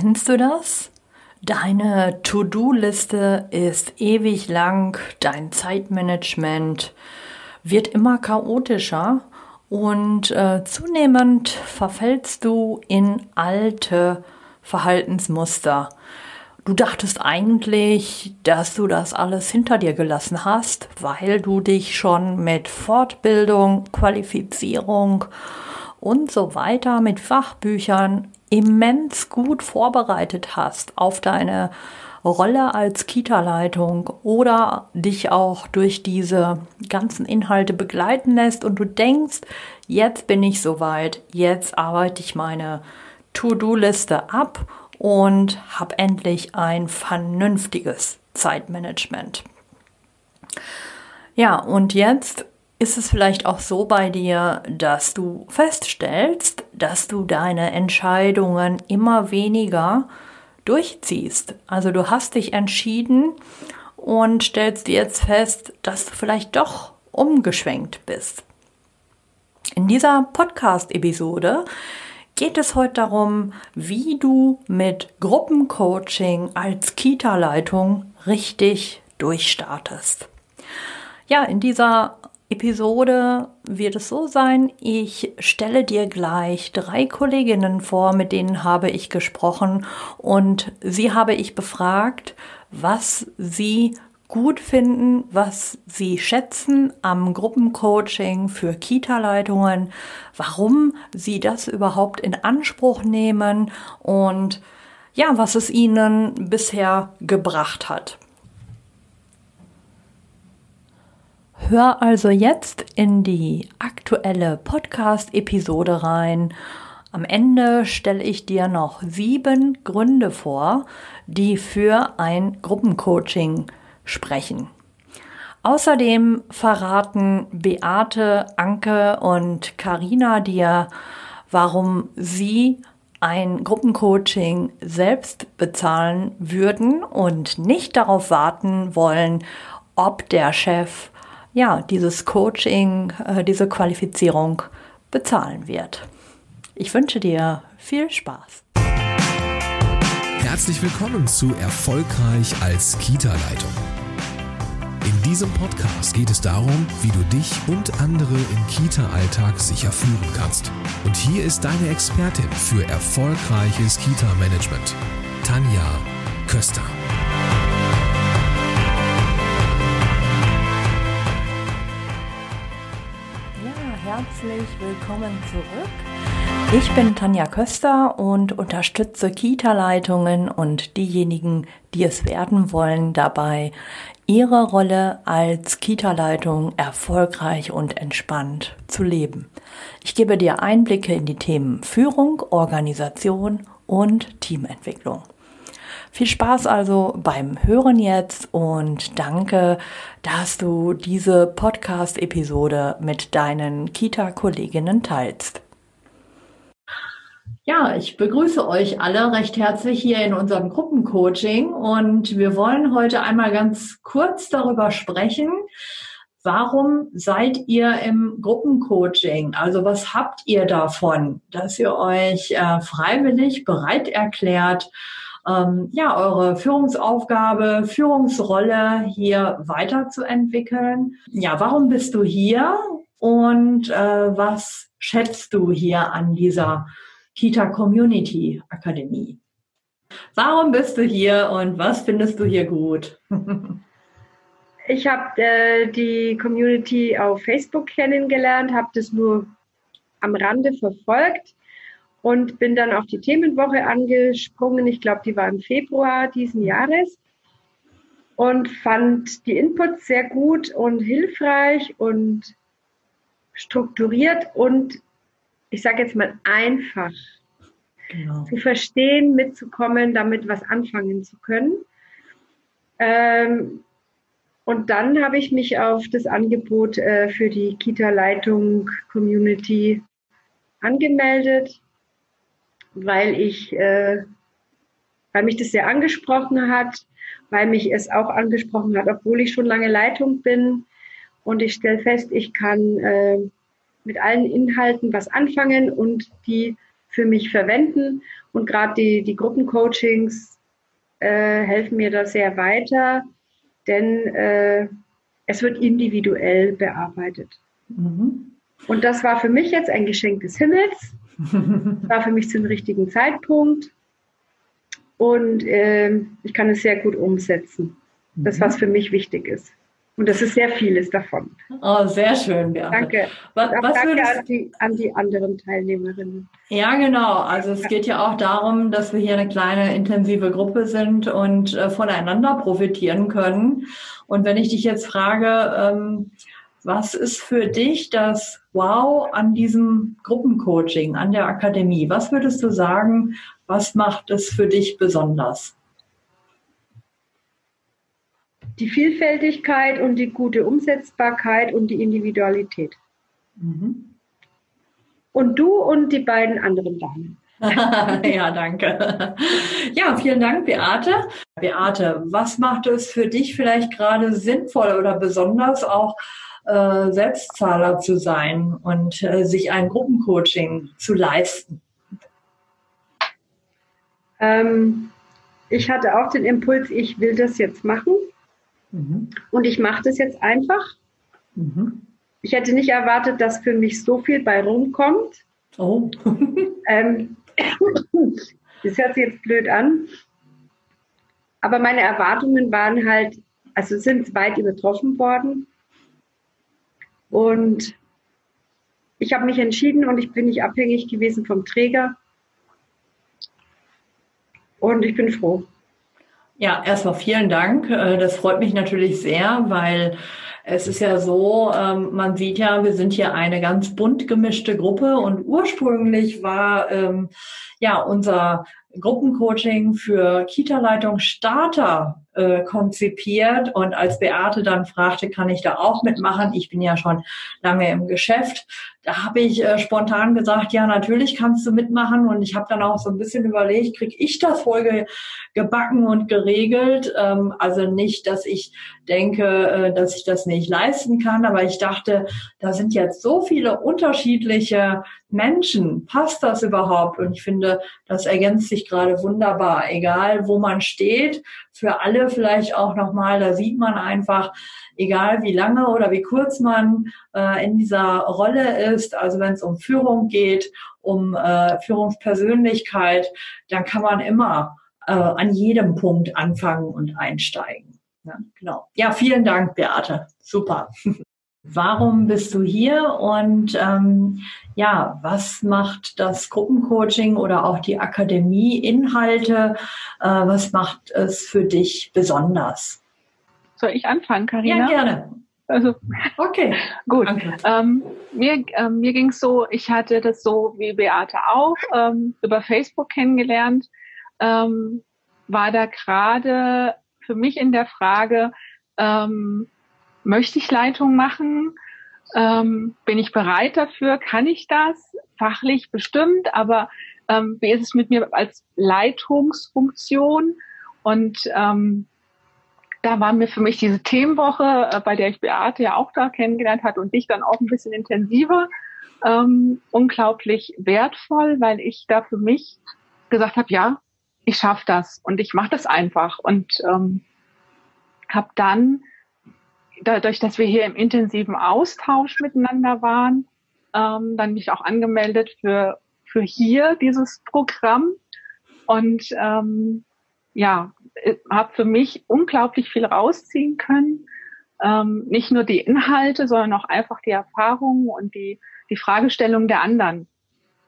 Kennst du das? Deine To-Do-Liste ist ewig lang, dein Zeitmanagement wird immer chaotischer und äh, zunehmend verfällst du in alte Verhaltensmuster. Du dachtest eigentlich, dass du das alles hinter dir gelassen hast, weil du dich schon mit Fortbildung, Qualifizierung und so weiter mit Fachbüchern immens gut vorbereitet hast auf deine Rolle als Kita-Leitung oder dich auch durch diese ganzen Inhalte begleiten lässt und du denkst, jetzt bin ich soweit, jetzt arbeite ich meine To-Do-Liste ab und habe endlich ein vernünftiges Zeitmanagement. Ja, und jetzt ist es vielleicht auch so bei dir, dass du feststellst, dass du deine Entscheidungen immer weniger durchziehst. Also du hast dich entschieden und stellst jetzt fest, dass du vielleicht doch umgeschwenkt bist. In dieser Podcast-Episode geht es heute darum, wie du mit Gruppencoaching als Kita-Leitung richtig durchstartest. Ja, in dieser Episode wird es so sein, ich stelle dir gleich drei Kolleginnen vor, mit denen habe ich gesprochen und sie habe ich befragt, was sie gut finden, was sie schätzen am Gruppencoaching für Kita-Leitungen, warum sie das überhaupt in Anspruch nehmen und ja, was es ihnen bisher gebracht hat. Hör also jetzt in die aktuelle Podcast-Episode rein. Am Ende stelle ich dir noch sieben Gründe vor, die für ein Gruppencoaching sprechen. Außerdem verraten Beate, Anke und Karina dir, warum sie ein Gruppencoaching selbst bezahlen würden und nicht darauf warten wollen, ob der Chef ja, dieses Coaching, äh, diese Qualifizierung bezahlen wird. Ich wünsche dir viel Spaß. Herzlich willkommen zu Erfolgreich als Kita-Leitung. In diesem Podcast geht es darum, wie du dich und andere im Kita-Alltag sicher führen kannst. Und hier ist deine Expertin für erfolgreiches Kita-Management, Tanja Köster. Herzlich willkommen zurück. Ich bin Tanja Köster und unterstütze Kita-Leitungen und diejenigen, die es werden wollen, dabei, ihre Rolle als Kita-Leitung erfolgreich und entspannt zu leben. Ich gebe dir Einblicke in die Themen Führung, Organisation und Teamentwicklung. Viel Spaß also beim Hören jetzt und danke, dass du diese Podcast-Episode mit deinen Kita-Kolleginnen teilst. Ja, ich begrüße euch alle recht herzlich hier in unserem Gruppencoaching und wir wollen heute einmal ganz kurz darüber sprechen, Warum seid ihr im Gruppencoaching? Also was habt ihr davon, dass ihr euch äh, freiwillig bereit erklärt, ähm, ja, eure Führungsaufgabe, Führungsrolle hier weiterzuentwickeln. Ja, warum bist du hier und äh, was schätzt du hier an dieser Kita Community Akademie? Warum bist du hier und was findest du hier gut? ich habe äh, die Community auf Facebook kennengelernt, habe das nur am Rande verfolgt und bin dann auf die Themenwoche angesprungen. Ich glaube, die war im Februar diesen Jahres und fand die Inputs sehr gut und hilfreich und strukturiert und ich sage jetzt mal einfach genau. zu verstehen, mitzukommen, damit was anfangen zu können. Ähm, und dann habe ich mich auf das Angebot äh, für die Kita-Leitung Community angemeldet weil ich, äh, weil mich das sehr angesprochen hat, weil mich es auch angesprochen hat, obwohl ich schon lange Leitung bin. Und ich stelle fest, ich kann äh, mit allen Inhalten was anfangen und die für mich verwenden. Und gerade die, die Gruppencoachings äh, helfen mir da sehr weiter, denn äh, es wird individuell bearbeitet. Mhm. Und das war für mich jetzt ein Geschenk des Himmels. Das war für mich zum richtigen Zeitpunkt. Und äh, ich kann es sehr gut umsetzen. Das, was mhm. für mich wichtig ist. Und das ist sehr vieles davon. Oh, sehr schön, Beate. Danke. Was, was danke an die, an die anderen Teilnehmerinnen. Ja, genau. Also es geht ja auch darum, dass wir hier eine kleine intensive Gruppe sind und äh, voneinander profitieren können. Und wenn ich dich jetzt frage, ähm, was ist für dich das Wow an diesem Gruppencoaching, an der Akademie? Was würdest du sagen, was macht es für dich besonders? die Vielfältigkeit und die gute Umsetzbarkeit und die Individualität. Mhm. Und du und die beiden anderen Damen. ja, danke. Ja, vielen Dank, Beate. Beate, was macht es für dich vielleicht gerade sinnvoll oder besonders auch äh, Selbstzahler zu sein und äh, sich ein Gruppencoaching zu leisten? Ähm, ich hatte auch den Impuls, ich will das jetzt machen. Mhm. Und ich mache das jetzt einfach. Mhm. Ich hätte nicht erwartet, dass für mich so viel bei rumkommt. Oh. ähm, das hört sich jetzt blöd an. Aber meine Erwartungen waren halt, also sind weit übertroffen worden. Und ich habe mich entschieden und ich bin nicht abhängig gewesen vom Träger. Und ich bin froh. Ja, erstmal vielen Dank. Äh, das freut mich natürlich sehr, weil es ist ja so, ähm, man sieht ja, wir sind hier eine ganz bunt gemischte Gruppe und ursprünglich war ähm, ja unser Gruppencoaching für Kita-Leitung Starter äh, konzipiert und als Beate dann fragte, kann ich da auch mitmachen? Ich bin ja schon lange im Geschäft. Da habe ich äh, spontan gesagt, ja, natürlich kannst du mitmachen und ich habe dann auch so ein bisschen überlegt, kriege ich das wohl ge gebacken und geregelt? Ähm, also nicht, dass ich denke, äh, dass ich das nicht leisten kann, aber ich dachte, da sind jetzt so viele unterschiedliche Menschen. Passt das überhaupt? Und ich finde, das ergänzt sich gerade wunderbar, egal wo man steht, für alle vielleicht auch nochmal, da sieht man einfach, egal wie lange oder wie kurz man äh, in dieser Rolle ist, also wenn es um Führung geht, um äh, Führungspersönlichkeit, dann kann man immer äh, an jedem Punkt anfangen und einsteigen. Ja, genau. Ja, vielen Dank, Beate. Super. Warum bist du hier und ähm, ja, was macht das Gruppencoaching oder auch die Akademie-Inhalte, äh, was macht es für dich besonders? Soll ich anfangen, Karina? Ja, gerne. Also, okay, gut. Ähm, mir ähm, mir ging es so, ich hatte das so wie Beate auch ähm, über Facebook kennengelernt, ähm, war da gerade für mich in der Frage, ähm, möchte ich Leitung machen? Ähm, bin ich bereit dafür? Kann ich das? Fachlich bestimmt, aber ähm, wie ist es mit mir als Leitungsfunktion? Und ähm, da war mir für mich diese Themenwoche, äh, bei der ich Beate ja auch da kennengelernt hat und dich dann auch ein bisschen intensiver, ähm, unglaublich wertvoll, weil ich da für mich gesagt habe, ja, ich schaffe das und ich mache das einfach und ähm, habe dann dadurch, dass wir hier im intensiven Austausch miteinander waren, ähm, dann mich auch angemeldet für, für hier dieses Programm und ähm, ja, äh, habe für mich unglaublich viel rausziehen können. Ähm, nicht nur die Inhalte, sondern auch einfach die Erfahrungen und die, die Fragestellungen der anderen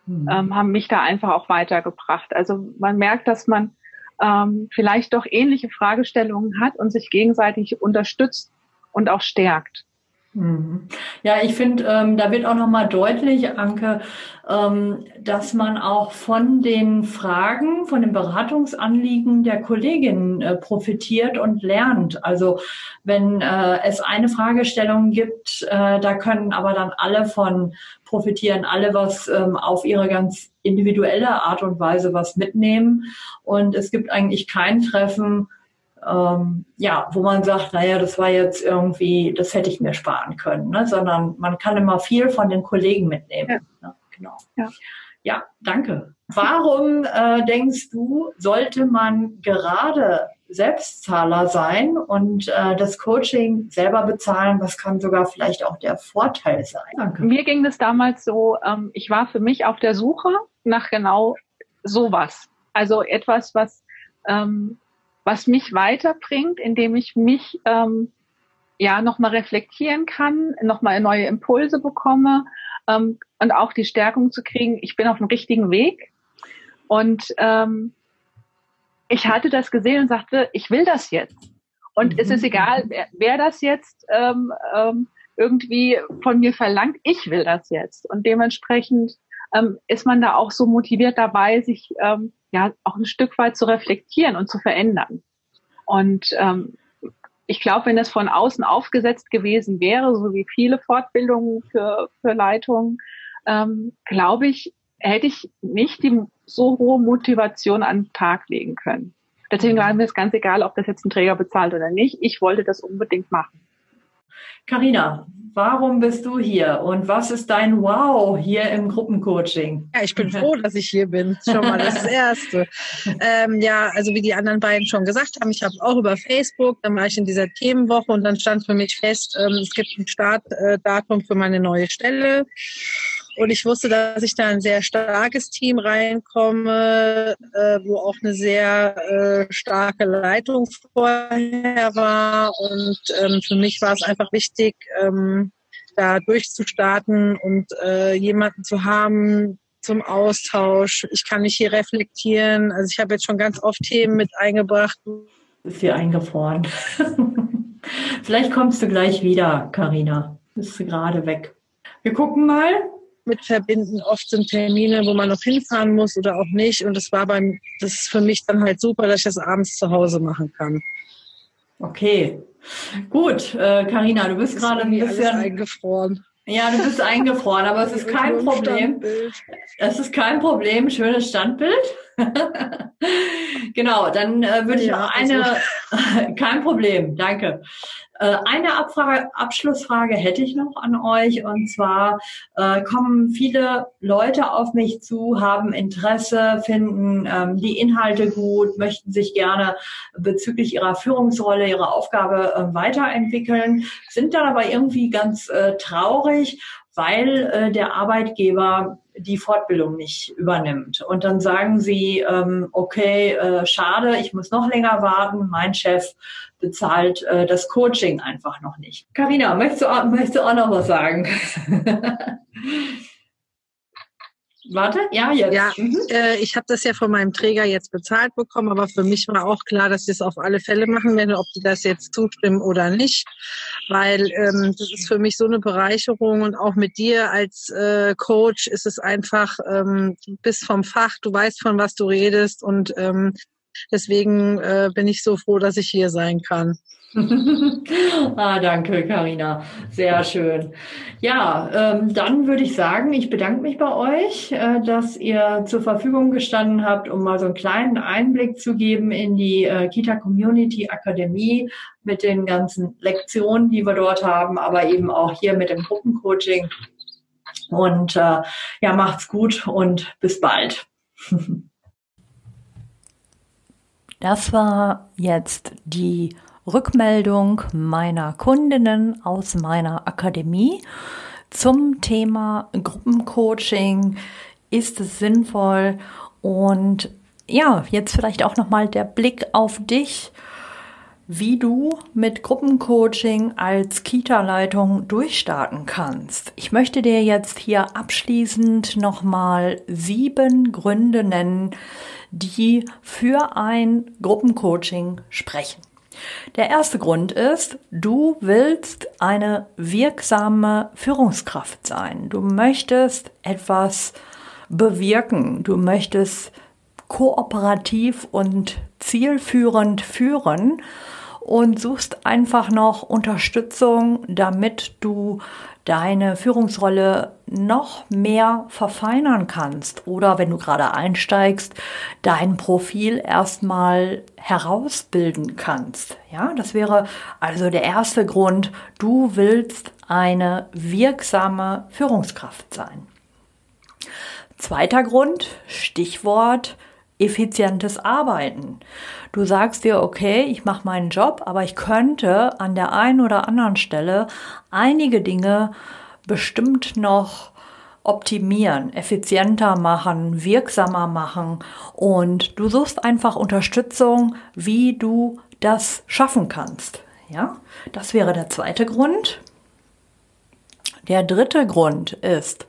mhm. ähm, haben mich da einfach auch weitergebracht. Also man merkt, dass man ähm, vielleicht doch ähnliche Fragestellungen hat und sich gegenseitig unterstützt und auch stärkt. Mhm. Ja, ich finde, ähm, da wird auch nochmal deutlich, Anke, ähm, dass man auch von den Fragen, von den Beratungsanliegen der Kolleginnen äh, profitiert und lernt. Also wenn äh, es eine Fragestellung gibt, äh, da können aber dann alle von profitieren, alle was ähm, auf ihre ganz individuelle Art und Weise was mitnehmen. Und es gibt eigentlich kein Treffen, ähm, ja, wo man sagt, naja, das war jetzt irgendwie, das hätte ich mir sparen können, ne? sondern man kann immer viel von den Kollegen mitnehmen. Ja. Ne? Genau. Ja. Ja, danke. Warum äh, denkst du, sollte man gerade Selbstzahler sein und äh, das Coaching selber bezahlen? Was kann sogar vielleicht auch der Vorteil sein? Danke. Mir ging es damals so, ähm, ich war für mich auf der Suche nach genau sowas. Also etwas, was, ähm, was mich weiterbringt, indem ich mich ähm, ja nochmal reflektieren kann, nochmal neue Impulse bekomme ähm, und auch die Stärkung zu kriegen, ich bin auf dem richtigen Weg. Und ähm, ich hatte das gesehen und sagte, ich will das jetzt. Und mhm. es ist egal, wer, wer das jetzt ähm, ähm, irgendwie von mir verlangt, ich will das jetzt. Und dementsprechend ähm, ist man da auch so motiviert dabei, sich ähm, ja auch ein Stück weit zu reflektieren und zu verändern. Und ähm, ich glaube, wenn es von außen aufgesetzt gewesen wäre, so wie viele Fortbildungen für, für Leitungen, ähm, glaube ich, hätte ich nicht die so hohe Motivation an den Tag legen können. Deswegen war mir es ganz egal, ob das jetzt ein Träger bezahlt oder nicht. Ich wollte das unbedingt machen. Carina, warum bist du hier und was ist dein Wow hier im Gruppencoaching? Ja, ich bin froh, dass ich hier bin. Schon mal das Erste. ähm, ja, also wie die anderen beiden schon gesagt haben, ich habe auch über Facebook, dann war ich in dieser Themenwoche und dann stand für mich fest, ähm, es gibt ein Startdatum für meine neue Stelle. Und ich wusste, dass ich da ein sehr starkes Team reinkomme, äh, wo auch eine sehr äh, starke Leitung vorher war. Und ähm, für mich war es einfach wichtig, ähm, da durchzustarten und äh, jemanden zu haben zum Austausch. Ich kann mich hier reflektieren. Also ich habe jetzt schon ganz oft Themen mit eingebracht. Ist hier eingefroren. Vielleicht kommst du gleich wieder, Karina. Bist du gerade weg. Wir gucken mal, mit verbinden. Oft sind Termine, wo man noch hinfahren muss oder auch nicht. Und das war beim, das ist für mich dann halt super, dass ich das abends zu Hause machen kann. Okay, gut, Karina, äh, du bist gerade ein bisschen eingefroren. Ja, du bist eingefroren, aber es ist kein Problem. Es ist kein Problem, schönes Standbild. genau, dann äh, würde ich ja, noch eine, kein Problem, danke. Äh, eine Abfrage, Abschlussfrage hätte ich noch an euch und zwar äh, kommen viele Leute auf mich zu, haben Interesse, finden ähm, die Inhalte gut, möchten sich gerne bezüglich ihrer Führungsrolle, ihrer Aufgabe äh, weiterentwickeln, sind dann aber irgendwie ganz äh, traurig, weil äh, der Arbeitgeber die Fortbildung nicht übernimmt. Und dann sagen sie, ähm, okay, äh, schade, ich muss noch länger warten, mein Chef bezahlt äh, das Coaching einfach noch nicht. Karina, möchtest du, möchtest du auch noch was sagen? Warte, ja, jetzt. Ja, mhm. äh, ich habe das ja von meinem Träger jetzt bezahlt bekommen, aber für mich war auch klar, dass ich es auf alle Fälle machen werde, ob die das jetzt zustimmen oder nicht, weil ähm, das ist für mich so eine Bereicherung und auch mit dir als äh, Coach ist es einfach, ähm, du bist vom Fach, du weißt von was du redest und ähm, deswegen äh, bin ich so froh, dass ich hier sein kann. ah, danke, Karina. Sehr schön. Ja, ähm, dann würde ich sagen, ich bedanke mich bei euch, äh, dass ihr zur Verfügung gestanden habt, um mal so einen kleinen Einblick zu geben in die äh, Kita Community Akademie mit den ganzen Lektionen, die wir dort haben, aber eben auch hier mit dem Gruppencoaching. Und äh, ja, macht's gut und bis bald. Das war jetzt die Rückmeldung meiner Kundinnen aus meiner Akademie zum Thema Gruppencoaching. Ist es sinnvoll? Und ja, jetzt vielleicht auch nochmal der Blick auf dich, wie du mit Gruppencoaching als Kita-Leitung durchstarten kannst. Ich möchte dir jetzt hier abschließend nochmal sieben Gründe nennen, die für ein Gruppencoaching sprechen. Der erste Grund ist, du willst eine wirksame Führungskraft sein. Du möchtest etwas bewirken. Du möchtest kooperativ und zielführend führen und suchst einfach noch Unterstützung, damit du deine Führungsrolle noch mehr verfeinern kannst oder wenn du gerade einsteigst, dein Profil erstmal herausbilden kannst. Ja, das wäre also der erste Grund. Du willst eine wirksame Führungskraft sein. Zweiter Grund, Stichwort effizientes Arbeiten. Du sagst dir, okay, ich mache meinen Job, aber ich könnte an der einen oder anderen Stelle einige Dinge bestimmt noch optimieren, effizienter machen, wirksamer machen und du suchst einfach Unterstützung, wie du das schaffen kannst. Ja, das wäre der zweite Grund. Der dritte Grund ist,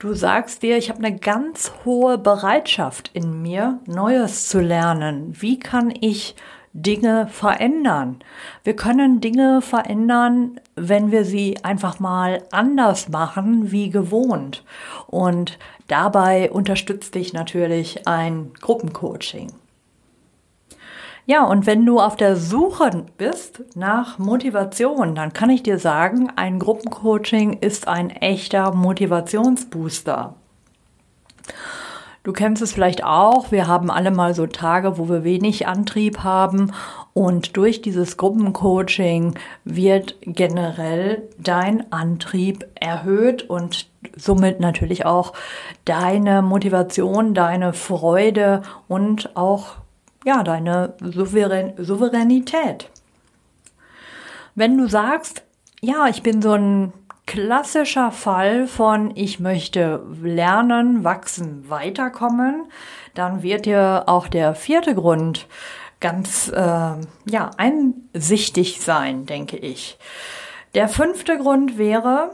du sagst dir, ich habe eine ganz hohe Bereitschaft in mir, Neues zu lernen. Wie kann ich Dinge verändern? Wir können Dinge verändern, wenn wir sie einfach mal anders machen wie gewohnt. Und dabei unterstützt dich natürlich ein Gruppencoaching. Ja, und wenn du auf der Suche bist nach Motivation, dann kann ich dir sagen, ein Gruppencoaching ist ein echter Motivationsbooster. Du kennst es vielleicht auch, wir haben alle mal so Tage, wo wir wenig Antrieb haben und durch dieses Gruppencoaching wird generell dein Antrieb erhöht und somit natürlich auch deine Motivation, deine Freude und auch ja, deine Souverän Souveränität. Wenn du sagst, ja, ich bin so ein klassischer Fall von ich möchte lernen, wachsen, weiterkommen, dann wird dir auch der vierte Grund ganz äh, ja einsichtig sein, denke ich. Der fünfte Grund wäre,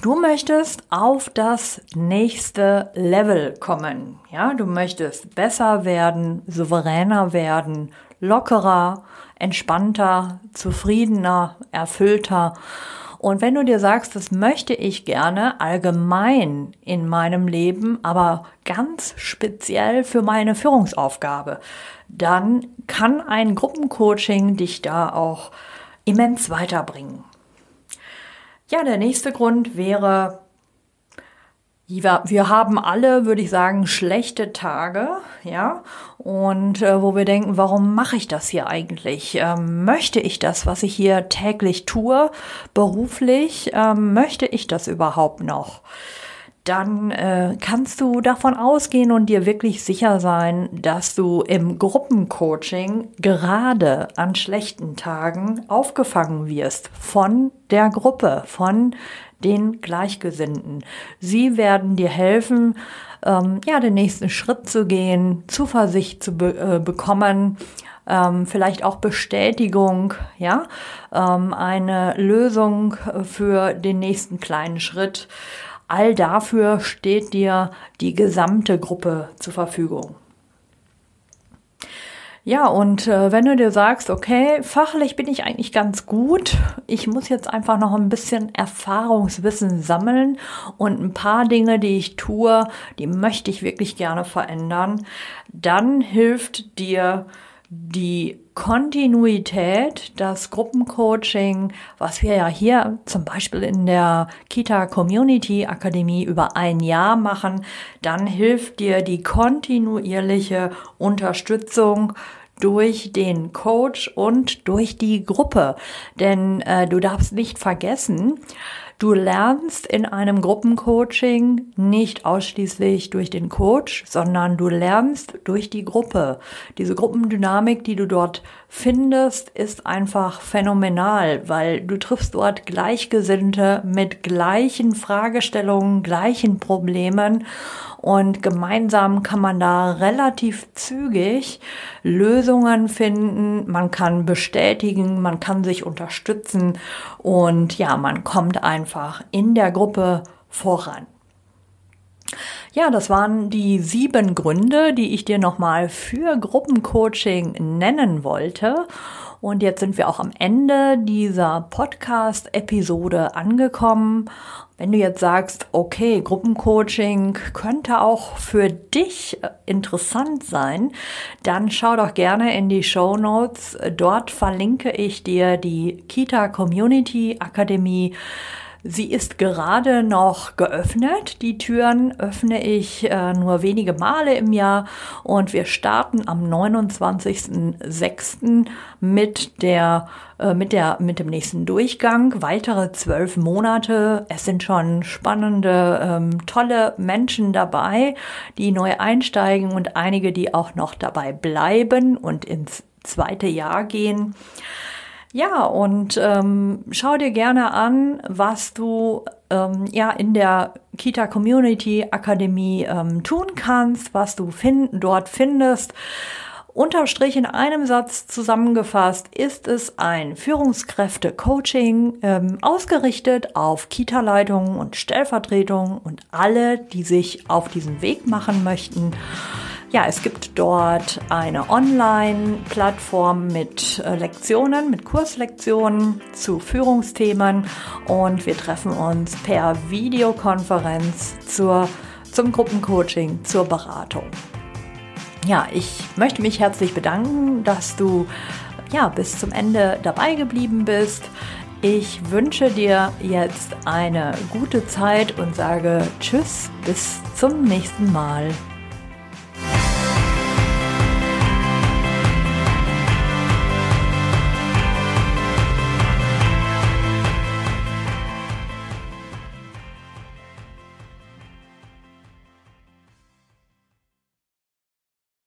Du möchtest auf das nächste Level kommen. Ja, du möchtest besser werden, souveräner werden, lockerer, entspannter, zufriedener, erfüllter. Und wenn du dir sagst, das möchte ich gerne allgemein in meinem Leben, aber ganz speziell für meine Führungsaufgabe, dann kann ein Gruppencoaching dich da auch immens weiterbringen. Ja, der nächste Grund wäre, wir haben alle, würde ich sagen, schlechte Tage, ja, und äh, wo wir denken, warum mache ich das hier eigentlich? Ähm, möchte ich das, was ich hier täglich tue, beruflich, ähm, möchte ich das überhaupt noch? Dann äh, kannst du davon ausgehen und dir wirklich sicher sein, dass du im Gruppencoaching gerade an schlechten Tagen aufgefangen wirst von der Gruppe, von den Gleichgesinnten. Sie werden dir helfen, ähm, ja, den nächsten Schritt zu gehen, Zuversicht zu be äh, bekommen, ähm, vielleicht auch Bestätigung, ja, ähm, eine Lösung für den nächsten kleinen Schritt. All dafür steht dir die gesamte Gruppe zur Verfügung. Ja, und äh, wenn du dir sagst, okay, fachlich bin ich eigentlich ganz gut, ich muss jetzt einfach noch ein bisschen Erfahrungswissen sammeln und ein paar Dinge, die ich tue, die möchte ich wirklich gerne verändern, dann hilft dir die Kontinuität, das Gruppencoaching, was wir ja hier zum Beispiel in der Kita Community Akademie über ein Jahr machen, dann hilft dir die kontinuierliche Unterstützung durch den Coach und durch die Gruppe. Denn äh, du darfst nicht vergessen, Du lernst in einem Gruppencoaching nicht ausschließlich durch den Coach, sondern du lernst durch die Gruppe. Diese Gruppendynamik, die du dort findest, ist einfach phänomenal, weil du triffst dort Gleichgesinnte mit gleichen Fragestellungen, gleichen Problemen und gemeinsam kann man da relativ zügig Lösungen finden. Man kann bestätigen, man kann sich unterstützen und ja, man kommt einfach in der Gruppe voran. Ja, das waren die sieben Gründe, die ich dir nochmal für Gruppencoaching nennen wollte. Und jetzt sind wir auch am Ende dieser Podcast-Episode angekommen. Wenn du jetzt sagst, okay, Gruppencoaching könnte auch für dich interessant sein, dann schau doch gerne in die Show Notes. Dort verlinke ich dir die Kita Community Akademie Sie ist gerade noch geöffnet. Die Türen öffne ich äh, nur wenige Male im Jahr und wir starten am 29.06. mit der äh, mit der mit dem nächsten Durchgang. Weitere zwölf Monate. Es sind schon spannende, ähm, tolle Menschen dabei, die neu einsteigen und einige, die auch noch dabei bleiben und ins zweite Jahr gehen. Ja, und ähm, schau dir gerne an, was du ähm, ja in der Kita Community Akademie ähm, tun kannst, was du find dort findest. Unterstrich in einem Satz zusammengefasst ist es ein Führungskräfte-Coaching ähm, ausgerichtet auf Kita-Leitungen und Stellvertretungen und alle, die sich auf diesen Weg machen möchten. Ja, es gibt dort eine Online-Plattform mit äh, Lektionen, mit Kurslektionen zu Führungsthemen und wir treffen uns per Videokonferenz zur, zum Gruppencoaching, zur Beratung. Ja, ich möchte mich herzlich bedanken, dass du ja, bis zum Ende dabei geblieben bist. Ich wünsche dir jetzt eine gute Zeit und sage Tschüss, bis zum nächsten Mal.